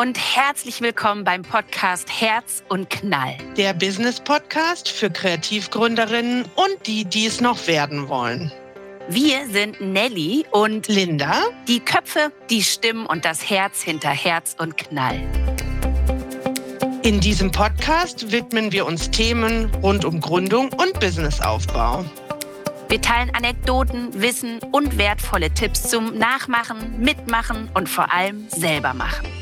und herzlich willkommen beim Podcast Herz und Knall. Der Business Podcast für Kreativgründerinnen und die, die es noch werden wollen. Wir sind Nelly und Linda, die Köpfe, die Stimmen und das Herz hinter Herz und Knall. In diesem Podcast widmen wir uns Themen rund um Gründung und Businessaufbau. Wir teilen Anekdoten, Wissen und wertvolle Tipps zum Nachmachen, Mitmachen und vor allem selber machen.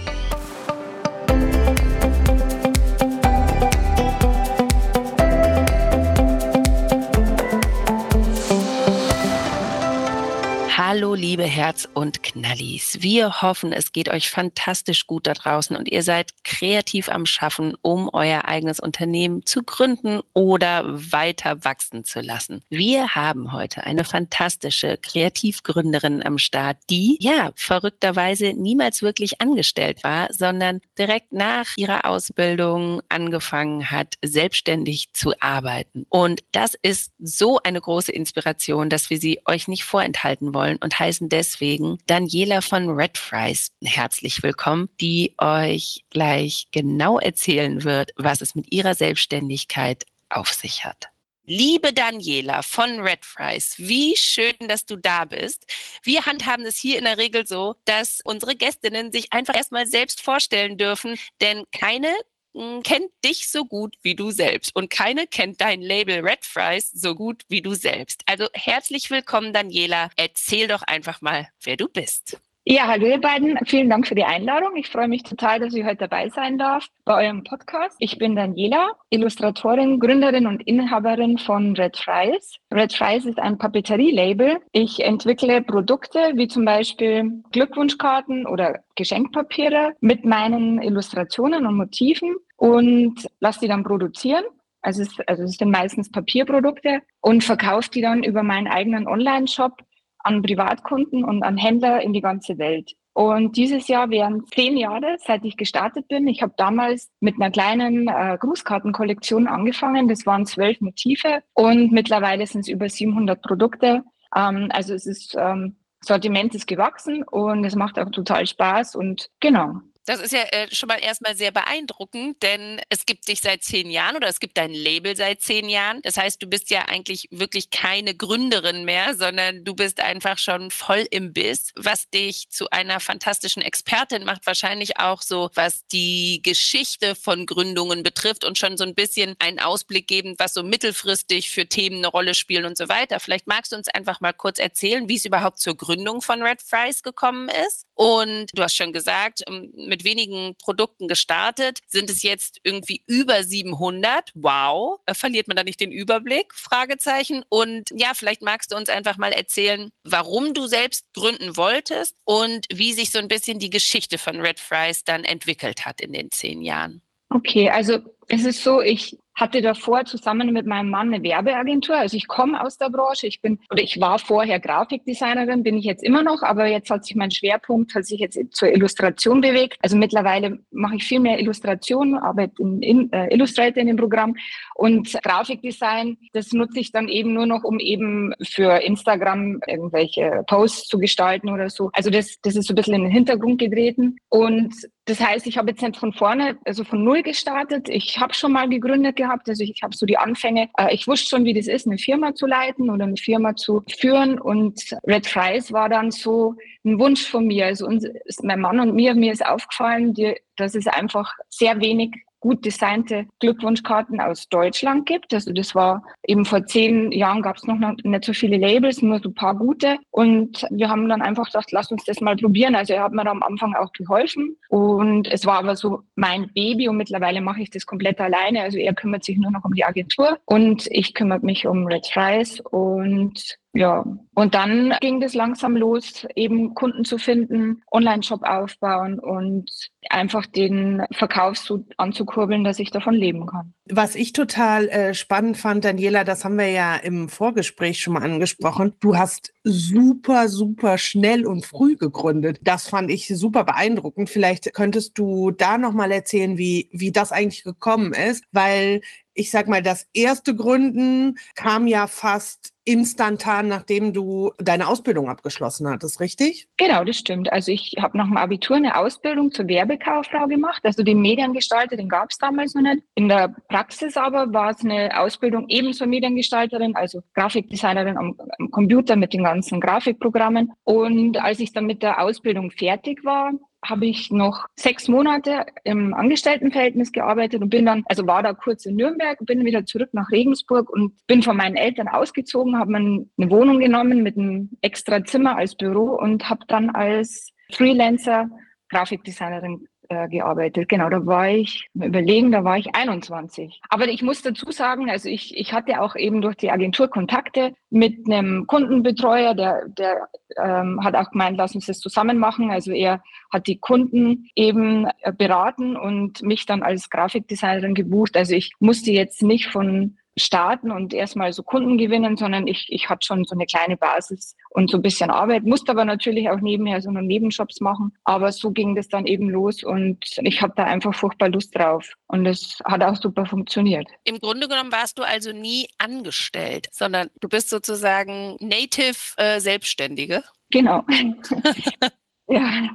Hallo, liebe Herz- und Knallis. Wir hoffen, es geht euch fantastisch gut da draußen und ihr seid kreativ am Schaffen, um euer eigenes Unternehmen zu gründen oder weiter wachsen zu lassen. Wir haben heute eine fantastische Kreativgründerin am Start, die ja verrückterweise niemals wirklich angestellt war, sondern direkt nach ihrer Ausbildung angefangen hat, selbstständig zu arbeiten. Und das ist so eine große Inspiration, dass wir sie euch nicht vorenthalten wollen und heißen deswegen Daniela von Red Fries herzlich willkommen, die euch gleich genau erzählen wird, was es mit ihrer Selbstständigkeit auf sich hat. Liebe Daniela von Red Fries, wie schön, dass du da bist. Wir handhaben es hier in der Regel so, dass unsere Gästinnen sich einfach erstmal selbst vorstellen dürfen, denn keine kennt dich so gut wie du selbst und keine kennt dein Label Red Fries so gut wie du selbst. Also herzlich willkommen, Daniela. Erzähl doch einfach mal, wer du bist. Ja, hallo ihr beiden. Vielen Dank für die Einladung. Ich freue mich total, dass ich heute dabei sein darf bei eurem Podcast. Ich bin Daniela, Illustratorin, Gründerin und Inhaberin von Red Fries. Red Fries ist ein Papeterie-Label. Ich entwickle Produkte wie zum Beispiel Glückwunschkarten oder Geschenkpapiere mit meinen Illustrationen und Motiven und lasse die dann produzieren. Also es, also es sind meistens Papierprodukte und verkaufe die dann über meinen eigenen Online-Shop an Privatkunden und an Händler in die ganze Welt. Und dieses Jahr wären zehn Jahre, seit ich gestartet bin. Ich habe damals mit einer kleinen äh, Grußkartenkollektion angefangen. Das waren zwölf Motive und mittlerweile sind es über 700 Produkte. Ähm, also es ist ähm, Sortiment ist gewachsen und es macht auch total Spaß und genau. Das ist ja äh, schon mal erstmal sehr beeindruckend, denn es gibt dich seit zehn Jahren oder es gibt dein Label seit zehn Jahren. Das heißt, du bist ja eigentlich wirklich keine Gründerin mehr, sondern du bist einfach schon voll im Biss, was dich zu einer fantastischen Expertin macht. Wahrscheinlich auch so, was die Geschichte von Gründungen betrifft und schon so ein bisschen einen Ausblick geben, was so mittelfristig für Themen eine Rolle spielen und so weiter. Vielleicht magst du uns einfach mal kurz erzählen, wie es überhaupt zur Gründung von Red Fries gekommen ist. Und du hast schon gesagt, ähm, mit wenigen Produkten gestartet, sind es jetzt irgendwie über 700. Wow, äh, verliert man da nicht den Überblick? Fragezeichen. Und ja, vielleicht magst du uns einfach mal erzählen, warum du selbst gründen wolltest und wie sich so ein bisschen die Geschichte von Red Fries dann entwickelt hat in den zehn Jahren. Okay, also es ist so, ich hatte davor zusammen mit meinem Mann eine Werbeagentur. Also ich komme aus der Branche. Ich bin oder ich war vorher Grafikdesignerin, bin ich jetzt immer noch, aber jetzt hat sich mein Schwerpunkt hat sich jetzt zur Illustration bewegt. Also mittlerweile mache ich viel mehr Illustration, arbeite in, in äh, Illustrator in dem Programm und Grafikdesign, das nutze ich dann eben nur noch, um eben für Instagram irgendwelche Posts zu gestalten oder so. Also das, das ist so ein bisschen in den Hintergrund getreten und das heißt, ich habe jetzt nicht von vorne, also von null gestartet. Ich habe schon mal gegründet gehabt, also ich habe so die Anfänge. Äh, ich wusste schon, wie das ist, eine Firma zu leiten oder eine Firma zu führen. Und Red Fries war dann so ein Wunsch von mir. Also uns, mein Mann und mir, mir ist aufgefallen, dass es einfach sehr wenig gut designte Glückwunschkarten aus Deutschland gibt. Also das war eben vor zehn Jahren gab es noch nicht so viele Labels, nur so ein paar gute. Und wir haben dann einfach gedacht, lass uns das mal probieren. Also er hat mir am Anfang auch geholfen. Und es war aber so mein Baby und mittlerweile mache ich das komplett alleine. Also er kümmert sich nur noch um die Agentur und ich kümmere mich um Red Fries und ja, und dann ging es langsam los, eben Kunden zu finden, Online-Shop aufbauen und einfach den Verkauf so anzukurbeln, dass ich davon leben kann. Was ich total äh, spannend fand, Daniela, das haben wir ja im Vorgespräch schon mal angesprochen. Du hast super, super schnell und früh gegründet. Das fand ich super beeindruckend. Vielleicht könntest du da noch mal erzählen, wie, wie das eigentlich gekommen ist, weil ich sag mal, das erste Gründen kam ja fast instantan, nachdem du deine Ausbildung abgeschlossen hattest, richtig? Genau, das stimmt. Also ich habe nach dem Abitur eine Ausbildung zur Werbekauffrau gemacht. Also den Mediengestalter, den gab es damals noch nicht. In der Praxis aber war es eine Ausbildung eben zur Mediengestalterin, also Grafikdesignerin am, am Computer mit den ganzen Grafikprogrammen. Und als ich dann mit der Ausbildung fertig war, habe ich noch sechs Monate im Angestelltenverhältnis gearbeitet und bin dann, also war da kurz in Nürnberg, bin wieder zurück nach Regensburg und bin von meinen Eltern ausgezogen, habe mir eine Wohnung genommen mit einem extra Zimmer als Büro und habe dann als Freelancer Grafikdesignerin äh, gearbeitet. Genau, da war ich, überlegen, da war ich 21. Aber ich muss dazu sagen, also ich, ich hatte auch eben durch die Agentur Kontakte mit einem Kundenbetreuer, der, der ähm, hat auch gemeint, lass uns das zusammen machen. Also er hat die Kunden eben äh, beraten und mich dann als Grafikdesignerin gebucht. Also ich musste jetzt nicht von starten und erstmal so Kunden gewinnen, sondern ich, ich hatte schon so eine kleine Basis und so ein bisschen Arbeit, musste aber natürlich auch nebenher so noch Nebenjobs machen. Aber so ging das dann eben los und ich habe da einfach furchtbar Lust drauf. Und es hat auch super funktioniert. Im Grunde genommen warst du also nie angestellt, sondern du bist sozusagen Native äh, Selbstständige. Genau. Ja,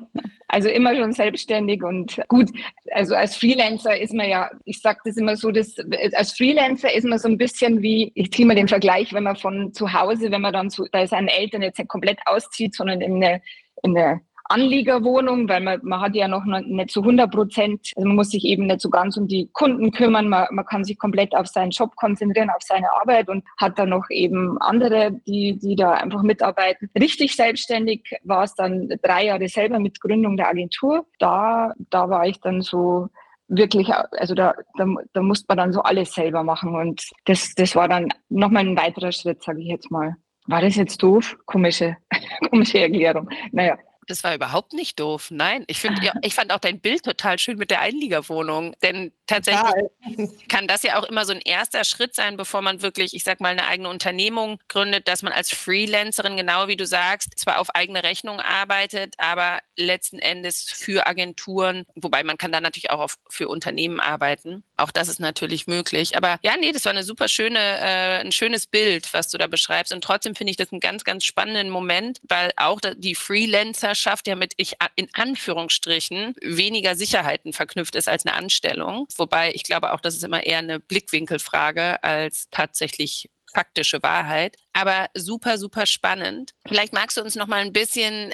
also immer schon selbstständig und gut. Also als Freelancer ist man ja, ich sage das immer so, dass als Freelancer ist man so ein bisschen wie, ich ziehe mal den Vergleich, wenn man von zu Hause, wenn man dann zu, da seinen Eltern jetzt komplett auszieht, sondern in eine, in eine Anliegerwohnung, weil man, man hat ja noch nicht zu 100 Prozent, also man muss sich eben nicht so ganz um die Kunden kümmern, man, man kann sich komplett auf seinen Job konzentrieren, auf seine Arbeit und hat dann noch eben andere, die, die da einfach mitarbeiten. Richtig selbstständig war es dann drei Jahre selber mit Gründung der Agentur. Da, da war ich dann so wirklich, also da, da, da musste man dann so alles selber machen und das, das war dann nochmal ein weiterer Schritt, sage ich jetzt mal. War das jetzt doof? Komische, komische Erklärung. Naja, das war überhaupt nicht doof. Nein, ich finde, ja, ich fand auch dein Bild total schön mit der Einliegerwohnung. Denn tatsächlich total. kann das ja auch immer so ein erster Schritt sein, bevor man wirklich, ich sag mal, eine eigene Unternehmung gründet, dass man als Freelancerin, genau wie du sagst, zwar auf eigene Rechnung arbeitet, aber letzten Endes für Agenturen, wobei man kann da natürlich auch auf, für Unternehmen arbeiten. Auch das ist natürlich möglich. Aber ja, nee, das war eine super schöne, äh, ein schönes Bild, was du da beschreibst. Und trotzdem finde ich das einen ganz, ganz spannenden Moment, weil auch die Freelancer Partnerschaft ja mit ich in Anführungsstrichen weniger Sicherheiten verknüpft ist als eine Anstellung. Wobei ich glaube auch, das ist immer eher eine Blickwinkelfrage als tatsächlich faktische Wahrheit. Aber super, super spannend. Vielleicht magst du uns noch mal ein bisschen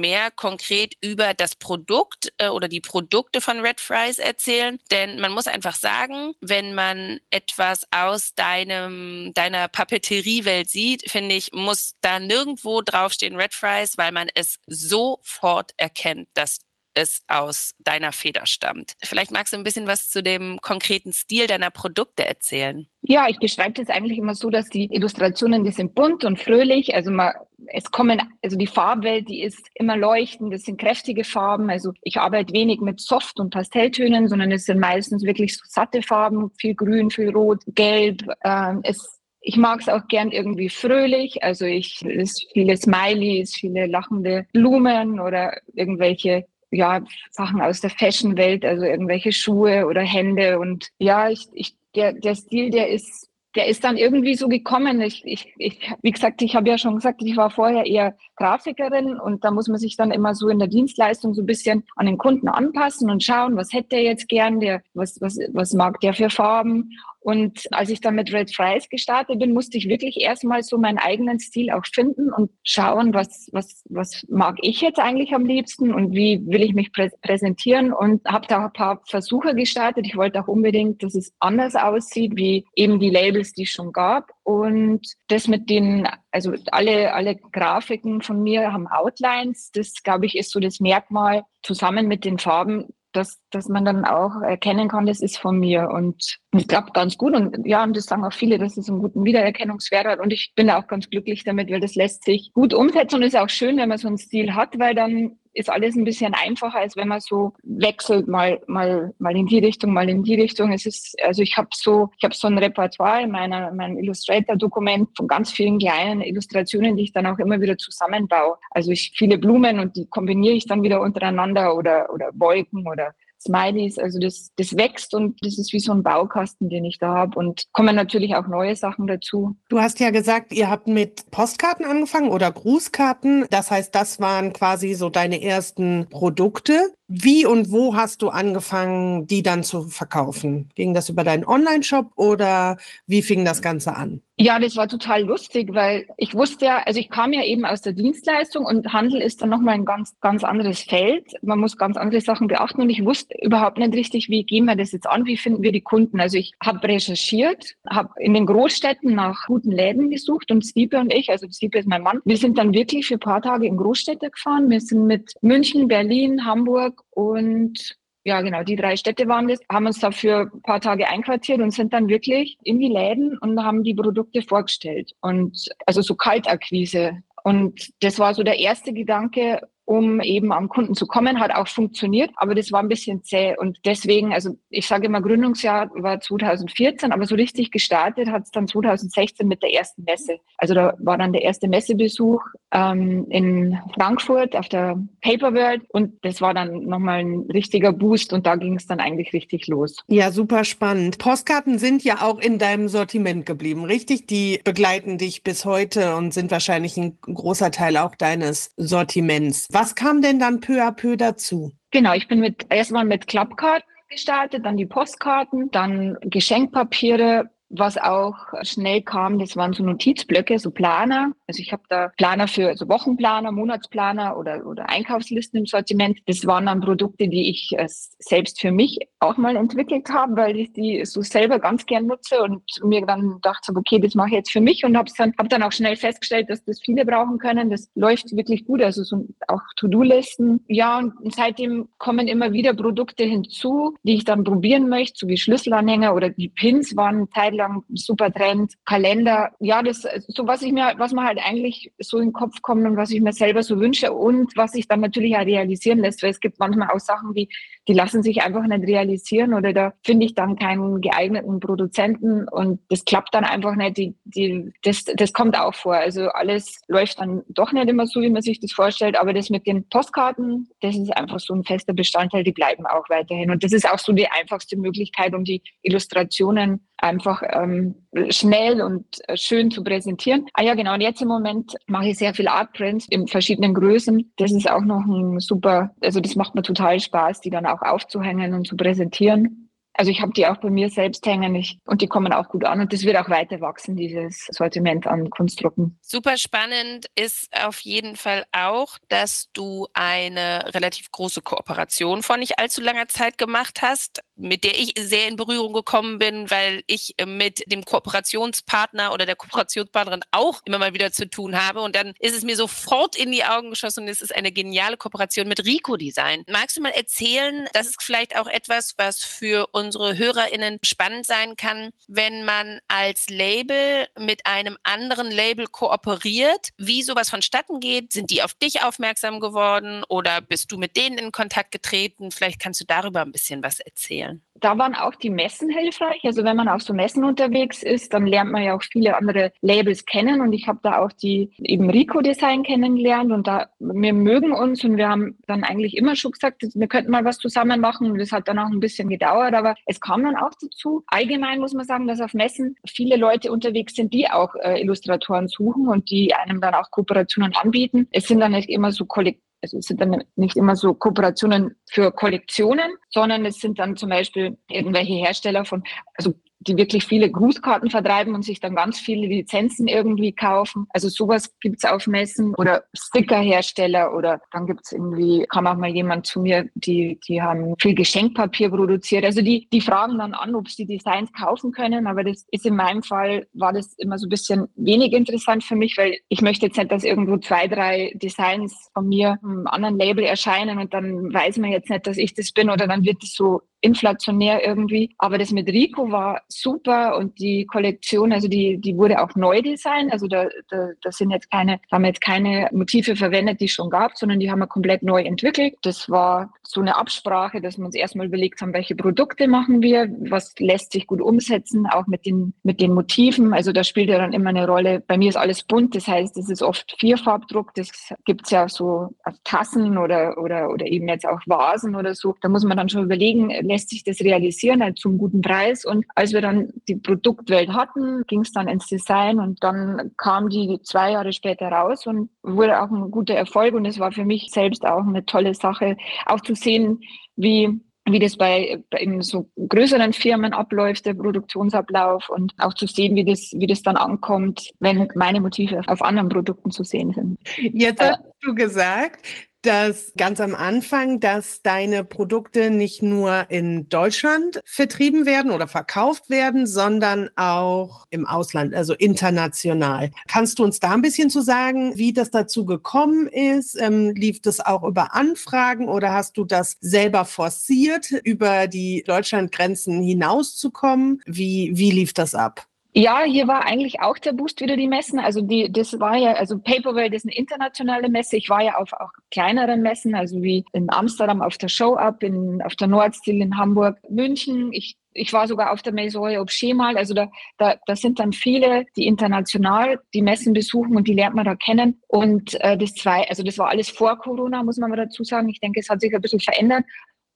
mehr konkret über das Produkt äh, oder die Produkte von Red Fries erzählen. Denn man muss einfach sagen, wenn man etwas aus deinem, deiner Papeteriewelt sieht, finde ich, muss da nirgendwo draufstehen Red Fries, weil man es sofort erkennt, dass es aus deiner Feder stammt. Vielleicht magst du ein bisschen was zu dem konkreten Stil deiner Produkte erzählen. Ja, ich beschreibe das eigentlich immer so, dass die Illustrationen, die sind bunt und fröhlich. Also man, es kommen, also die Farbwelt, die ist immer leuchtend. Das sind kräftige Farben. Also ich arbeite wenig mit Soft- und Pastelltönen, sondern es sind meistens wirklich so satte Farben, viel Grün, viel Rot, Gelb. Ähm, es ich mag es auch gern irgendwie fröhlich. Also ich ist viele Smileys, viele lachende Blumen oder irgendwelche ja, Sachen aus der Fashion-Welt, also irgendwelche Schuhe oder Hände. Und ja, ich, ich, der, der Stil, der ist, der ist dann irgendwie so gekommen. Ich, ich, ich, wie gesagt, ich habe ja schon gesagt, ich war vorher eher Grafikerin und da muss man sich dann immer so in der Dienstleistung so ein bisschen an den Kunden anpassen und schauen, was hätte er jetzt gern, der, was, was, was mag der für Farben. Und als ich dann mit Red Fries gestartet bin, musste ich wirklich erstmal so meinen eigenen Stil auch finden und schauen, was, was, was mag ich jetzt eigentlich am liebsten und wie will ich mich prä präsentieren und habe da ein paar Versuche gestartet. Ich wollte auch unbedingt, dass es anders aussieht, wie eben die Labels, die es schon gab. Und das mit den, also alle, alle Grafiken von mir haben Outlines. Das, glaube ich, ist so das Merkmal zusammen mit den Farben, dass, dass man dann auch erkennen kann, das ist von mir. Und ich glaube ganz gut. Und ja, und das sagen auch viele, dass es einen guten Wiedererkennungswert hat. Und ich bin auch ganz glücklich damit, weil das lässt sich gut umsetzen und ist auch schön, wenn man so einen Stil hat, weil dann ist alles ein bisschen einfacher, als wenn man so wechselt, mal, mal, mal in die Richtung, mal in die Richtung. Es ist, also ich habe so, ich habe so ein Repertoire in meiner, meinem Illustrator-Dokument von ganz vielen kleinen Illustrationen, die ich dann auch immer wieder zusammenbaue. Also ich viele Blumen und die kombiniere ich dann wieder untereinander oder, oder Wolken oder Smileys. Also das, das wächst und das ist wie so ein Baukasten, den ich da habe. Und kommen natürlich auch neue Sachen dazu. Du hast ja gesagt, ihr habt mit Postkarten angefangen oder Grußkarten. Das heißt, das waren quasi so deine ersten Produkte. Wie und wo hast du angefangen, die dann zu verkaufen? Ging das über deinen Online-Shop oder wie fing das Ganze an? Ja, das war total lustig, weil ich wusste ja, also ich kam ja eben aus der Dienstleistung und Handel ist dann nochmal ein ganz, ganz anderes Feld. Man muss ganz andere Sachen beachten und ich wusste überhaupt nicht richtig, wie gehen wir das jetzt an, wie finden wir die Kunden. Also ich habe recherchiert, habe in den Großstädten nach guten Läden gesucht und Stiepe und ich, also Stiepe ist mein Mann, wir sind dann wirklich für ein paar Tage in Großstädte gefahren. Wir sind mit München, Berlin, Hamburg und ja, genau, die drei Städte waren das, haben uns dafür ein paar Tage einquartiert und sind dann wirklich in die Läden und haben die Produkte vorgestellt. Und also so Kaltakquise. Und das war so der erste Gedanke, um eben am Kunden zu kommen. Hat auch funktioniert, aber das war ein bisschen zäh. Und deswegen, also ich sage immer, Gründungsjahr war 2014, aber so richtig gestartet hat es dann 2016 mit der ersten Messe. Also da war dann der erste Messebesuch ähm, in Frankfurt auf der Paper World und das war dann nochmal ein richtiger Boost und da ging es dann eigentlich richtig los. Ja, super spannend. Postkarten sind ja auch in deinem Sortiment geblieben, richtig? Die begleiten dich bis heute und sind wahrscheinlich ein großer Teil auch deines Sortiments. Was kam denn dann peu à peu dazu? Genau, ich bin mit erstmal mit Klappkarten gestartet, dann die Postkarten, dann Geschenkpapiere, was auch schnell kam, das waren so Notizblöcke, so Planer. Also ich habe da Planer für so Wochenplaner, Monatsplaner oder, oder Einkaufslisten im Sortiment. Das waren dann Produkte, die ich äh, selbst für mich auch mal entwickelt habe, weil ich die so selber ganz gern nutze und mir dann dachte, okay, das mache ich jetzt für mich und habe dann, hab dann auch schnell festgestellt, dass das viele brauchen können. Das läuft wirklich gut, also so auch To-Do-Listen. Ja, und seitdem kommen immer wieder Produkte hinzu, die ich dann probieren möchte, so wie Schlüsselanhänger oder die Pins waren Teil lang super Trend, Kalender. Ja, das so was ich mir, was man halt eigentlich so in den Kopf kommt und was ich mir selber so wünsche und was sich dann natürlich auch realisieren lässt, weil es gibt manchmal auch Sachen, die, die lassen sich einfach nicht realisieren oder da finde ich dann keinen geeigneten Produzenten und das klappt dann einfach nicht. Die, die, das, das kommt auch vor. Also alles läuft dann doch nicht immer so, wie man sich das vorstellt, aber das mit den Postkarten, das ist einfach so ein fester Bestandteil, die bleiben auch weiterhin. Und das ist auch so die einfachste Möglichkeit, um die Illustrationen einfach ähm, schnell und äh, schön zu präsentieren. Ah ja, genau. Und jetzt im Moment mache ich sehr viel Artprints in verschiedenen Größen. Das ist auch noch ein super, also das macht mir total Spaß, die dann auch aufzuhängen und zu präsentieren. Also ich habe die auch bei mir selbst hängen ich, und die kommen auch gut an und das wird auch weiter wachsen, dieses Sortiment an Kunstdrucken. Super spannend ist auf jeden Fall auch, dass du eine relativ große Kooperation vor nicht allzu langer Zeit gemacht hast, mit der ich sehr in Berührung gekommen bin, weil ich mit dem Kooperationspartner oder der Kooperationspartnerin auch immer mal wieder zu tun habe und dann ist es mir sofort in die Augen geschossen und es ist eine geniale Kooperation mit Rico Design. Magst du mal erzählen, das ist vielleicht auch etwas, was für uns unsere HörerInnen spannend sein kann, wenn man als Label mit einem anderen Label kooperiert, wie sowas vonstatten geht. Sind die auf dich aufmerksam geworden oder bist du mit denen in Kontakt getreten? Vielleicht kannst du darüber ein bisschen was erzählen da waren auch die Messen hilfreich. Also wenn man auf so Messen unterwegs ist, dann lernt man ja auch viele andere Labels kennen und ich habe da auch die eben Rico Design kennengelernt und da wir mögen uns und wir haben dann eigentlich immer schon gesagt, wir könnten mal was zusammen machen und das hat dann auch ein bisschen gedauert, aber es kam dann auch dazu. Allgemein muss man sagen, dass auf Messen viele Leute unterwegs sind, die auch äh, Illustratoren suchen und die einem dann auch Kooperationen anbieten. Es sind dann nicht immer so kollektiv es sind dann nicht immer so Kooperationen für Kollektionen, sondern es sind dann zum Beispiel irgendwelche Hersteller von, also die wirklich viele Grußkarten vertreiben und sich dann ganz viele Lizenzen irgendwie kaufen. Also sowas gibt's auf Messen oder Stickerhersteller oder dann gibt's irgendwie, kam auch mal jemand zu mir, die, die haben viel Geschenkpapier produziert. Also die, die fragen dann an, ob sie Designs kaufen können, aber das ist in meinem Fall, war das immer so ein bisschen wenig interessant für mich, weil ich möchte jetzt nicht, dass irgendwo zwei, drei Designs von mir einem anderen Label erscheinen und dann weiß man jetzt nicht, dass ich das bin oder dann wird es so inflationär irgendwie. Aber das mit Rico war super und die Kollektion, also die, die wurde auch neu designt. Also da, da, da sind jetzt keine, haben jetzt keine Motive verwendet, die es schon gab, sondern die haben wir komplett neu entwickelt. Das war so eine Absprache, dass wir uns erstmal überlegt haben, welche Produkte machen wir, was lässt sich gut umsetzen, auch mit den, mit den Motiven. Also da spielt ja dann immer eine Rolle. Bei mir ist alles bunt, das heißt, es ist oft Vierfarbdruck. Das gibt's ja so auf Tassen oder, oder, oder eben jetzt auch Vasen oder so. Da muss man dann schon überlegen, lässt sich das realisieren halt zum guten Preis. Und als wir dann die Produktwelt hatten, ging es dann ins Design und dann kam die zwei Jahre später raus und wurde auch ein guter Erfolg. Und es war für mich selbst auch eine tolle Sache, auch zu sehen, wie wie das bei, bei in so größeren Firmen abläuft, der Produktionsablauf und auch zu sehen, wie das, wie das dann ankommt, wenn meine Motive auf anderen Produkten zu sehen sind. Jetzt hast du gesagt, dass ganz am Anfang, dass deine Produkte nicht nur in Deutschland vertrieben werden oder verkauft werden, sondern auch im Ausland, also international. Kannst du uns da ein bisschen zu sagen, wie das dazu gekommen ist? Ähm, lief das auch über Anfragen oder hast du das selber forciert, über die Deutschlandgrenzen hinauszukommen? Wie, wie lief das ab? Ja, hier war eigentlich auch der Boost wieder die Messen. Also die, das war ja, also Paperwell ist eine internationale Messe. Ich war ja auf auch kleineren Messen, also wie in Amsterdam auf der Show Up, in, auf der Nordstil in Hamburg, München. Ich, ich war sogar auf der Maison Objet mal. Also da, da, da sind dann viele, die international die Messen besuchen und die lernt man da kennen. Und äh, das zwei, also das war alles vor Corona, muss man mal dazu sagen. Ich denke, es hat sich ein bisschen verändert.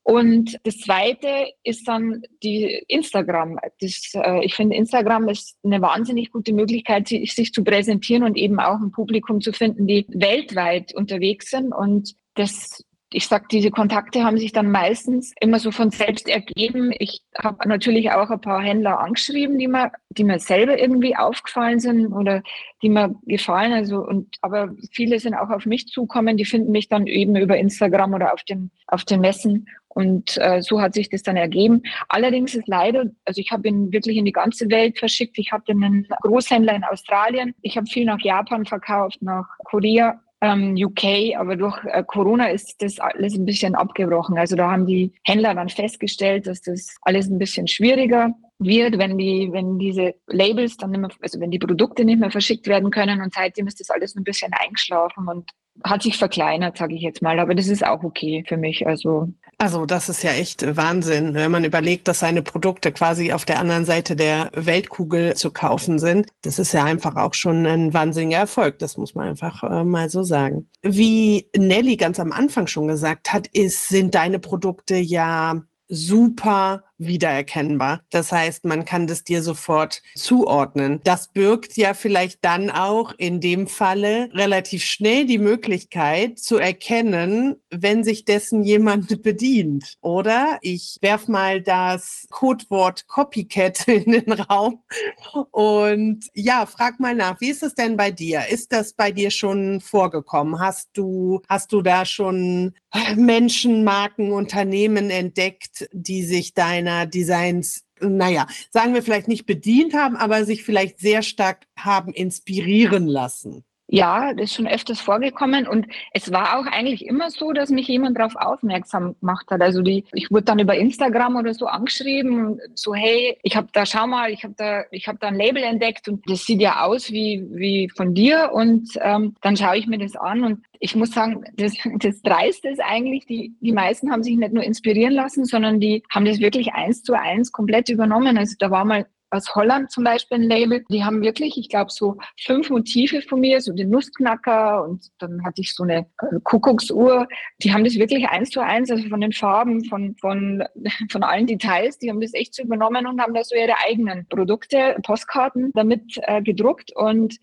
Und das Zweite ist dann die Instagram. Das, äh, ich finde, Instagram ist eine wahnsinnig gute Möglichkeit, sich, sich zu präsentieren und eben auch ein Publikum zu finden, die weltweit unterwegs sind. Und das ich sag, diese Kontakte haben sich dann meistens immer so von selbst ergeben. Ich habe natürlich auch ein paar Händler angeschrieben, die mir, die mir selber irgendwie aufgefallen sind oder die mir gefallen. Also und aber viele sind auch auf mich zukommen, die finden mich dann eben über Instagram oder auf den auf den Messen und äh, so hat sich das dann ergeben. Allerdings ist leider, also ich habe ihn wirklich in die ganze Welt verschickt. Ich hatte einen Großhändler in Australien. Ich habe viel nach Japan verkauft, nach Korea, ähm, UK, aber durch äh, Corona ist das alles ein bisschen abgebrochen. Also da haben die Händler dann festgestellt, dass das alles ein bisschen schwieriger wird, wenn die, wenn diese Labels dann nicht mehr, also wenn die Produkte nicht mehr verschickt werden können und seitdem ist das alles ein bisschen eingeschlafen und hat sich verkleinert, sage ich jetzt mal. Aber das ist auch okay für mich. Also also das ist ja echt Wahnsinn, wenn man überlegt, dass seine Produkte quasi auf der anderen Seite der Weltkugel zu kaufen sind. Das ist ja einfach auch schon ein wahnsinniger Erfolg. Das muss man einfach äh, mal so sagen. Wie Nelly ganz am Anfang schon gesagt hat, ist, sind deine Produkte ja super wiedererkennbar. Das heißt, man kann das dir sofort zuordnen. Das birgt ja vielleicht dann auch in dem Falle relativ schnell die Möglichkeit zu erkennen, wenn sich dessen jemand bedient. Oder ich werf mal das Codewort Copycat in den Raum und ja, frag mal nach, wie ist es denn bei dir? Ist das bei dir schon vorgekommen? Hast du, hast du da schon Menschen, Marken, Unternehmen entdeckt, die sich deiner seiner Designs, naja, sagen wir vielleicht nicht bedient haben, aber sich vielleicht sehr stark haben inspirieren lassen. Ja, das ist schon öfters vorgekommen und es war auch eigentlich immer so, dass mich jemand darauf aufmerksam gemacht hat. Also die, ich wurde dann über Instagram oder so angeschrieben, so hey, ich habe da, schau mal, ich habe da, ich habe da ein Label entdeckt und das sieht ja aus wie wie von dir und ähm, dann schaue ich mir das an und ich muss sagen, das, das Dreiste ist eigentlich, die, die meisten haben sich nicht nur inspirieren lassen, sondern die haben das wirklich eins zu eins komplett übernommen. Also da war mal aus Holland zum Beispiel ein Label. Die haben wirklich, ich glaube, so fünf Motive von mir, so den Nussknacker und dann hatte ich so eine äh, Kuckucksuhr. Die haben das wirklich eins zu eins, also von den Farben, von, von, von allen Details, die haben das echt so übernommen und haben da so ihre eigenen Produkte, Postkarten damit äh, gedruckt und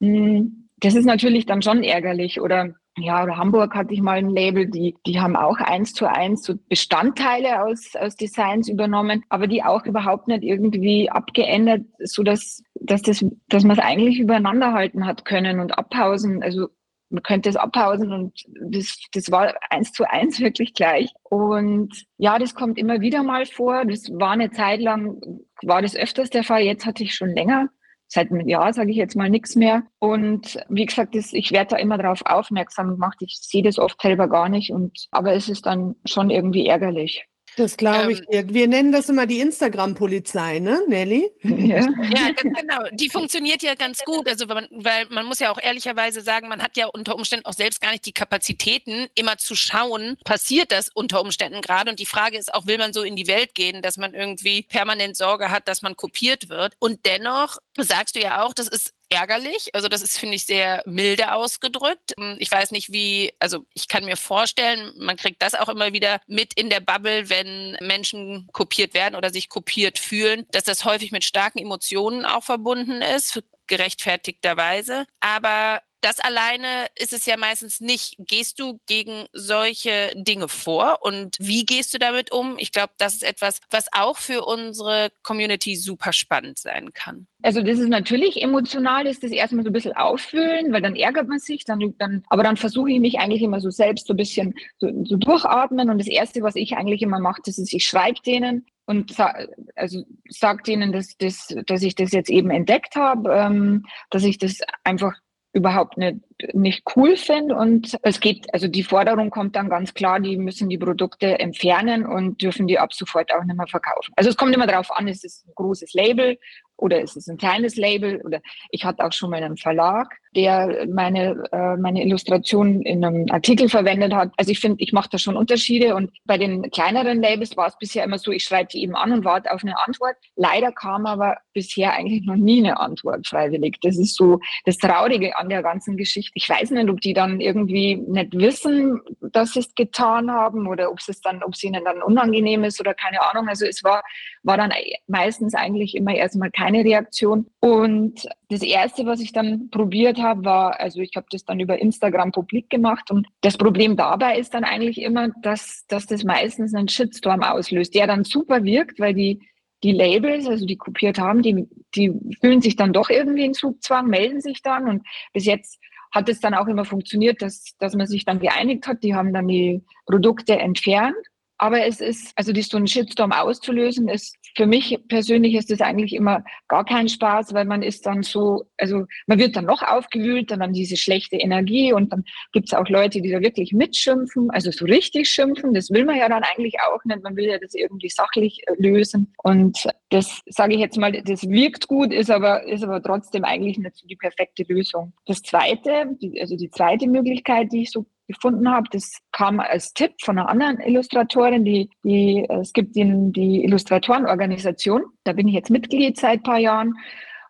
mh, hm, das ist natürlich dann schon ärgerlich oder ja, oder Hamburg hatte ich mal ein Label, die, die haben auch eins zu eins so Bestandteile aus, aus Designs übernommen, aber die auch überhaupt nicht irgendwie abgeändert, so dass, dass das, dass man es eigentlich übereinander halten hat können und abpausen. Also man könnte es abpausen und das, das war eins zu eins wirklich gleich. Und ja, das kommt immer wieder mal vor. Das war eine Zeit lang, war das öfters der Fall. Jetzt hatte ich schon länger seit einem Jahr, sage ich jetzt mal, nichts mehr. Und wie gesagt, das, ich werde da immer darauf aufmerksam gemacht. Ich sehe das oft selber gar nicht. Und, aber es ist dann schon irgendwie ärgerlich. Das glaube ich ähm, dir. Wir nennen das immer die Instagram-Polizei, ne, Nelly? Ja. ja, genau. Die funktioniert ja ganz gut. Also, weil man, weil man muss ja auch ehrlicherweise sagen, man hat ja unter Umständen auch selbst gar nicht die Kapazitäten, immer zu schauen, passiert das unter Umständen gerade. Und die Frage ist auch, will man so in die Welt gehen, dass man irgendwie permanent Sorge hat, dass man kopiert wird? Und dennoch sagst du ja auch, das ist ärgerlich. Also das ist, finde ich, sehr milde ausgedrückt. Hm, ich weiß nicht, wie, also ich kann mir vorstellen, man kriegt das auch immer wieder mit in der Bubble, wenn Menschen kopiert werden oder sich kopiert fühlen, dass das häufig mit starken Emotionen auch verbunden ist, gerechtfertigterweise. Aber das alleine ist es ja meistens nicht. Gehst du gegen solche Dinge vor und wie gehst du damit um? Ich glaube, das ist etwas, was auch für unsere Community super spannend sein kann. Also das ist natürlich emotional, ist das erstmal so ein bisschen auffühlen, weil dann ärgert man sich, dann, dann aber dann versuche ich mich eigentlich immer so selbst so ein bisschen so, so durchatmen und das Erste, was ich eigentlich immer mache, das ist, ich schreibe denen und also sage denen, dass, dass, dass ich das jetzt eben entdeckt habe, ähm, dass ich das einfach überhaupt nicht, nicht cool finde. Und es geht, also die Forderung kommt dann ganz klar, die müssen die Produkte entfernen und dürfen die ab sofort auch nicht mehr verkaufen. Also es kommt immer darauf an, ist es ein großes Label oder ist es ein kleines Label oder ich hatte auch schon mal einen Verlag, der meine, äh, meine Illustration in einem Artikel verwendet hat. Also ich finde, ich mache da schon Unterschiede und bei den kleineren Labels war es bisher immer so, ich schreibe die eben an und warte auf eine Antwort. Leider kam aber bisher eigentlich noch nie eine Antwort freiwillig. Das ist so das Traurige an der ganzen Geschichte. Ich weiß nicht, ob die dann irgendwie nicht wissen, dass sie es getan haben oder ob es dann, ob es ihnen dann unangenehm ist oder keine Ahnung. Also es war, war dann meistens eigentlich immer erstmal keine Reaktion. Und das erste, was ich dann probiert habe, war, also ich habe das dann über Instagram publik gemacht und das Problem dabei ist dann eigentlich immer, dass, dass das meistens einen Shitstorm auslöst, der dann super wirkt, weil die die Labels, also die kopiert haben, die, die fühlen sich dann doch irgendwie in Zugzwang, melden sich dann und bis jetzt hat es dann auch immer funktioniert, dass, dass man sich dann geeinigt hat. Die haben dann die Produkte entfernt aber es ist, also die so einen Shitstorm auszulösen, ist für mich persönlich ist das eigentlich immer gar kein Spaß, weil man ist dann so, also man wird dann noch aufgewühlt, dann haben diese schlechte Energie und dann gibt es auch Leute, die da wirklich mitschimpfen, also so richtig schimpfen. Das will man ja dann eigentlich auch nicht. Man will ja das irgendwie sachlich äh, lösen. Und das sage ich jetzt mal, das wirkt gut, ist aber, ist aber trotzdem eigentlich nicht so die perfekte Lösung. Das zweite, also die zweite Möglichkeit, die ich so gefunden habe. Das kam als Tipp von einer anderen Illustratorin, die, die es gibt in die Illustratorenorganisation. Da bin ich jetzt Mitglied seit ein paar Jahren.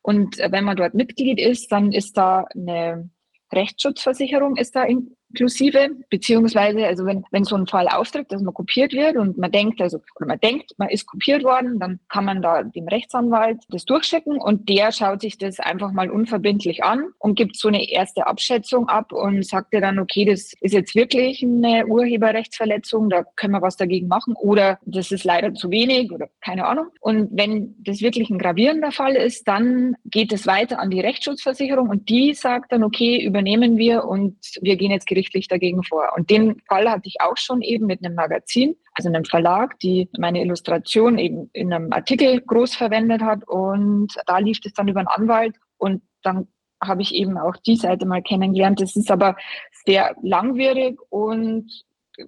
Und wenn man dort Mitglied ist, dann ist da eine Rechtsschutzversicherung ist da in, inklusive, beziehungsweise, also wenn, wenn so ein Fall auftritt, dass man kopiert wird und man denkt, also, oder man denkt, man ist kopiert worden, dann kann man da dem Rechtsanwalt das durchschicken und der schaut sich das einfach mal unverbindlich an und gibt so eine erste Abschätzung ab und sagt dir dann, okay, das ist jetzt wirklich eine Urheberrechtsverletzung, da können wir was dagegen machen oder das ist leider zu wenig oder keine Ahnung. Und wenn das wirklich ein gravierender Fall ist, dann geht es weiter an die Rechtsschutzversicherung und die sagt dann, okay, übernehmen wir und wir gehen jetzt gerichtlich dagegen vor. Und den Fall hatte ich auch schon eben mit einem Magazin, also einem Verlag, die meine Illustration eben in einem Artikel groß verwendet hat. Und da lief es dann über einen Anwalt und dann habe ich eben auch die Seite mal kennengelernt. Das ist aber sehr langwierig und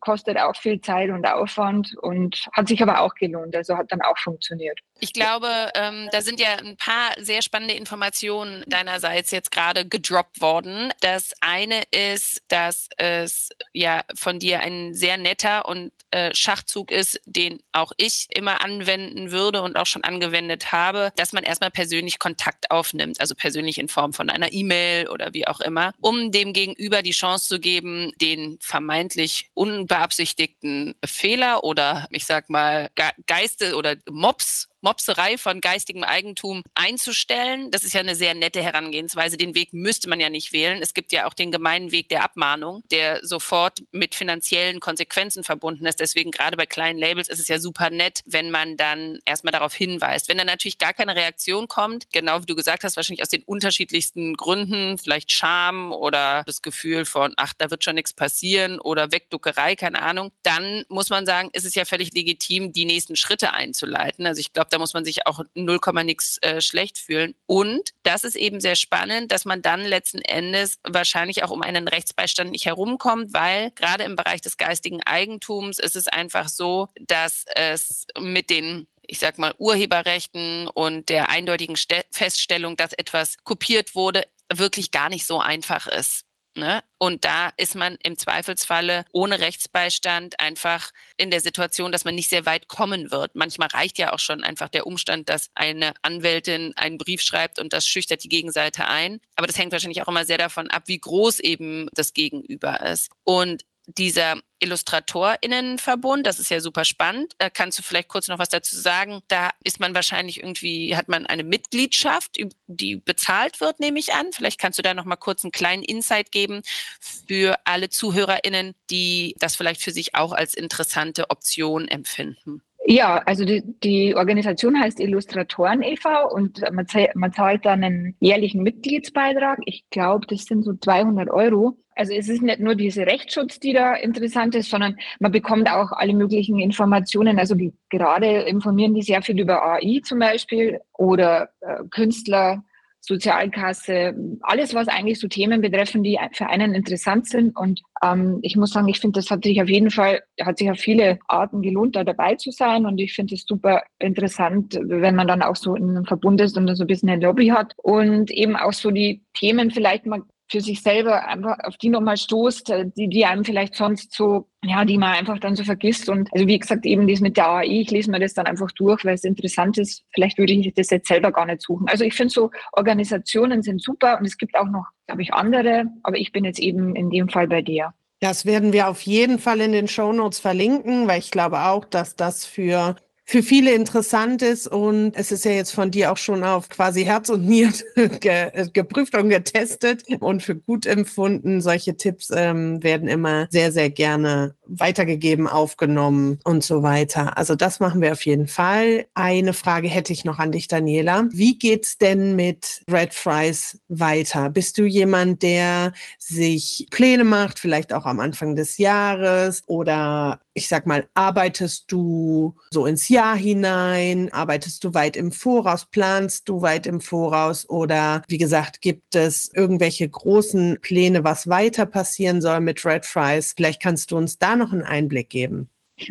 kostet auch viel Zeit und Aufwand und hat sich aber auch gelohnt. Also hat dann auch funktioniert. Ich glaube, ähm, da sind ja ein paar sehr spannende Informationen deinerseits jetzt gerade gedroppt worden. Das eine ist, dass es ja von dir ein sehr netter und äh, Schachzug ist, den auch ich immer anwenden würde und auch schon angewendet habe, dass man erstmal persönlich Kontakt aufnimmt, also persönlich in Form von einer E-Mail oder wie auch immer, um dem Gegenüber die Chance zu geben, den vermeintlich unbeabsichtigten Fehler oder ich sag mal Geiste oder Mops Mopserei von geistigem Eigentum einzustellen. Das ist ja eine sehr nette Herangehensweise. Den Weg müsste man ja nicht wählen. Es gibt ja auch den gemeinen Weg der Abmahnung, der sofort mit finanziellen Konsequenzen verbunden ist. Deswegen gerade bei kleinen Labels ist es ja super nett, wenn man dann erstmal darauf hinweist. Wenn dann natürlich gar keine Reaktion kommt, genau wie du gesagt hast, wahrscheinlich aus den unterschiedlichsten Gründen, vielleicht Scham oder das Gefühl von, ach, da wird schon nichts passieren oder Wegduckerei, keine Ahnung, dann muss man sagen, ist es ja völlig legitim, die nächsten Schritte einzuleiten. Also ich glaube, da muss man sich auch 0, nix äh, schlecht fühlen. Und das ist eben sehr spannend, dass man dann letzten Endes wahrscheinlich auch um einen Rechtsbeistand nicht herumkommt, weil gerade im Bereich des geistigen Eigentums ist es einfach so, dass es mit den ich sag mal, Urheberrechten und der eindeutigen Ste Feststellung, dass etwas kopiert wurde, wirklich gar nicht so einfach ist. Ne? Und da ist man im Zweifelsfalle ohne Rechtsbeistand einfach in der Situation, dass man nicht sehr weit kommen wird. Manchmal reicht ja auch schon einfach der Umstand, dass eine Anwältin einen Brief schreibt und das schüchtert die Gegenseite ein. Aber das hängt wahrscheinlich auch immer sehr davon ab, wie groß eben das Gegenüber ist. Und dieser IllustratorInnenverbund, das ist ja super spannend. Da kannst du vielleicht kurz noch was dazu sagen. Da ist man wahrscheinlich irgendwie, hat man eine Mitgliedschaft, die bezahlt wird, nehme ich an. Vielleicht kannst du da noch mal kurz einen kleinen Insight geben für alle ZuhörerInnen, die das vielleicht für sich auch als interessante Option empfinden. Ja, also die, die Organisation heißt Illustratoren e.V. und man, man zahlt dann einen jährlichen Mitgliedsbeitrag. Ich glaube, das sind so 200 Euro. Also es ist nicht nur diese Rechtsschutz, die da interessant ist, sondern man bekommt auch alle möglichen Informationen. Also die, gerade informieren die sehr viel über AI zum Beispiel oder äh, Künstler, Sozialkasse, alles, was eigentlich so Themen betreffen, die für einen interessant sind. Und ähm, ich muss sagen, ich finde, das hat sich auf jeden Fall, hat sich auf viele Arten gelohnt, da dabei zu sein. Und ich finde es super interessant, wenn man dann auch so in einem Verbund ist und so ein bisschen eine Lobby hat und eben auch so die Themen vielleicht mal für sich selber einfach auf die nochmal stoßt, äh, die, die einem vielleicht sonst so, ja, die man einfach dann so vergisst. Und also wie gesagt, eben das mit der AI, ich lese mir das dann einfach durch, weil es interessant ist. Vielleicht würde ich das jetzt selber gar nicht suchen. Also ich finde so, Organisationen sind super und es gibt auch noch, glaube ich, andere, aber ich bin jetzt eben in dem Fall bei der. Das werden wir auf jeden Fall in den Show Notes verlinken, weil ich glaube auch, dass das für für viele interessant ist und es ist ja jetzt von dir auch schon auf quasi Herz und Nieren ge geprüft und getestet und für gut empfunden. Solche Tipps ähm, werden immer sehr, sehr gerne weitergegeben, aufgenommen und so weiter. Also das machen wir auf jeden Fall. Eine Frage hätte ich noch an dich, Daniela. Wie geht's denn mit Red Fries weiter? Bist du jemand, der sich Pläne macht, vielleicht auch am Anfang des Jahres oder ich sag mal, arbeitest du so ins Jahr hinein? Arbeitest du weit im Voraus? Planst du weit im Voraus? Oder wie gesagt, gibt es irgendwelche großen Pläne, was weiter passieren soll mit Red Fries? Vielleicht kannst du uns da noch einen Einblick geben.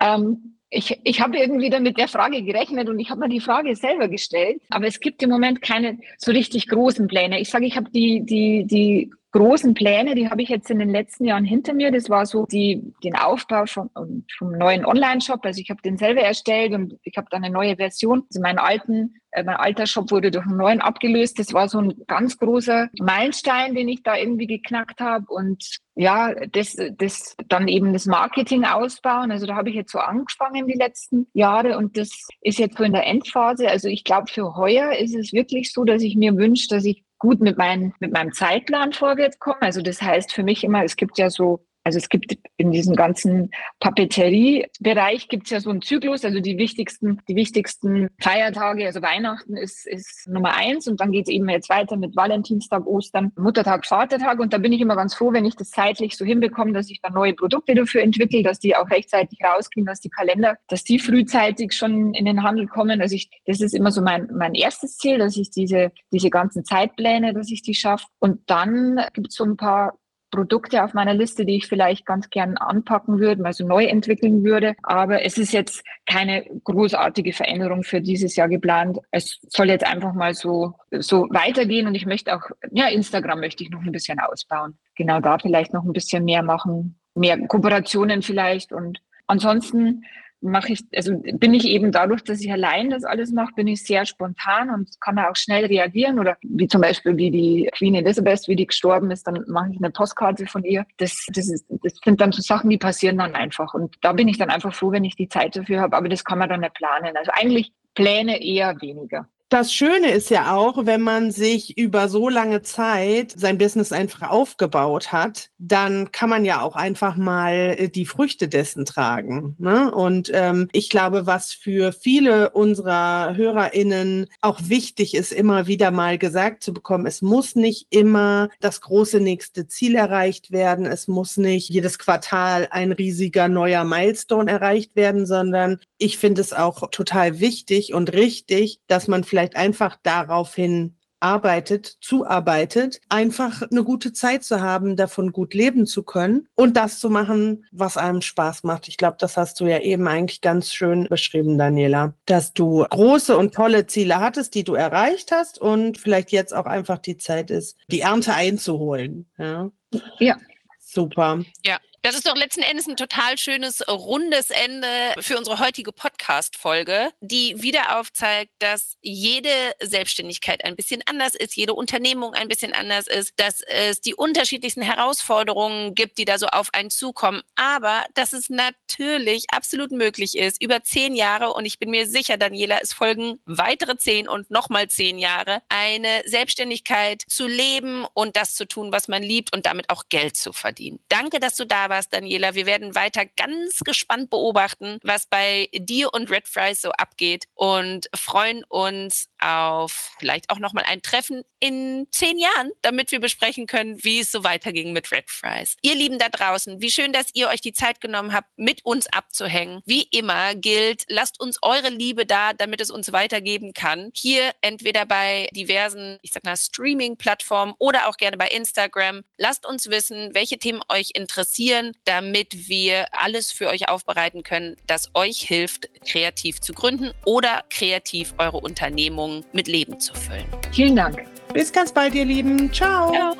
ähm ich, ich habe irgendwie dann mit der Frage gerechnet und ich habe mir die Frage selber gestellt. Aber es gibt im Moment keine so richtig großen Pläne. Ich sage, ich habe die, die, die großen Pläne, die habe ich jetzt in den letzten Jahren hinter mir. Das war so die, den Aufbau vom, vom neuen Online-Shop. Also ich habe den selber erstellt und ich habe dann eine neue Version. Also meinen alten, äh, mein alter Shop wurde durch einen neuen abgelöst. Das war so ein ganz großer Meilenstein, den ich da irgendwie geknackt habe. Und ja, das, das dann eben das Marketing ausbauen. Also da habe ich jetzt so angefangen die letzten Jahre und das ist jetzt so in der Endphase. Also ich glaube, für heuer ist es wirklich so, dass ich mir wünsche, dass ich gut mit, mein, mit meinem Zeitplan vorwärts. Also das heißt für mich immer, es gibt ja so also es gibt in diesem ganzen Papeterie-Bereich gibt es ja so einen Zyklus, also die wichtigsten, die wichtigsten Feiertage, also Weihnachten ist, ist Nummer eins und dann geht es eben jetzt weiter mit Valentinstag, Ostern, Muttertag, Vatertag und da bin ich immer ganz froh, wenn ich das zeitlich so hinbekomme, dass ich dann neue Produkte dafür entwickle, dass die auch rechtzeitig rausgehen, dass die Kalender, dass die frühzeitig schon in den Handel kommen. Also ich, das ist immer so mein, mein erstes Ziel, dass ich diese, diese ganzen Zeitpläne, dass ich die schaffe. Und dann gibt es so ein paar Produkte auf meiner Liste, die ich vielleicht ganz gern anpacken würde, also neu entwickeln würde. Aber es ist jetzt keine großartige Veränderung für dieses Jahr geplant. Es soll jetzt einfach mal so, so weitergehen und ich möchte auch, ja, Instagram möchte ich noch ein bisschen ausbauen. Genau da vielleicht noch ein bisschen mehr machen, mehr Kooperationen vielleicht und ansonsten mache ich, also bin ich eben dadurch, dass ich allein das alles mache, bin ich sehr spontan und kann auch schnell reagieren. Oder wie zum Beispiel, wie die Queen Elizabeth, wie die gestorben ist, dann mache ich eine Postkarte von ihr. Das, das, ist, das sind dann so Sachen, die passieren dann einfach. Und da bin ich dann einfach froh, wenn ich die Zeit dafür habe. Aber das kann man dann nicht planen. Also eigentlich Pläne eher weniger. Das Schöne ist ja auch, wenn man sich über so lange Zeit sein Business einfach aufgebaut hat, dann kann man ja auch einfach mal äh, die Früchte dessen tragen. Ne? Und ähm, ich glaube, was für viele unserer HörerInnen auch wichtig ist, immer wieder mal gesagt zu bekommen, es muss nicht immer das große nächste Ziel erreicht werden. Es muss nicht jedes Quartal ein riesiger neuer Milestone erreicht werden, sondern ich finde es auch total wichtig und richtig, dass man vielleicht einfach daraufhin arbeitet, zuarbeitet, einfach eine gute Zeit zu haben, davon gut leben zu können und das zu machen, was einem Spaß macht. Ich glaube, das hast du ja eben eigentlich ganz schön beschrieben, Daniela, dass du große und tolle Ziele hattest, die du erreicht hast und vielleicht jetzt auch einfach die Zeit ist, die Ernte einzuholen. Ja. ja. Super. Ja, das ist doch letzten Endes ein total schönes rundes Ende für unsere heutige Podcast-Folge, die wieder aufzeigt, dass jede Selbstständigkeit ein bisschen anders ist, jede Unternehmung ein bisschen anders ist, dass es die unterschiedlichsten Herausforderungen gibt, die da so auf einen zukommen, aber dass es natürlich absolut möglich ist, über zehn Jahre, und ich bin mir sicher, Daniela, es folgen weitere zehn und nochmal zehn Jahre, eine Selbstständigkeit zu leben und das zu tun, was man liebt und damit auch Geld zu verdienen. Danke, dass du da warst warst, Daniela. Wir werden weiter ganz gespannt beobachten, was bei dir und Red Fries so abgeht und freuen uns auf vielleicht auch nochmal ein Treffen in zehn Jahren, damit wir besprechen können, wie es so weiterging mit Red Fries. Ihr Lieben da draußen, wie schön, dass ihr euch die Zeit genommen habt, mit uns abzuhängen. Wie immer gilt, lasst uns eure Liebe da, damit es uns weitergeben kann. Hier entweder bei diversen, ich sag mal, Streaming-Plattformen oder auch gerne bei Instagram. Lasst uns wissen, welche Themen euch interessieren können, damit wir alles für euch aufbereiten können, das euch hilft, kreativ zu gründen oder kreativ eure Unternehmung mit Leben zu füllen. Vielen Dank. Bis ganz bald, ihr Lieben. Ciao. Ja.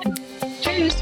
Tschüss.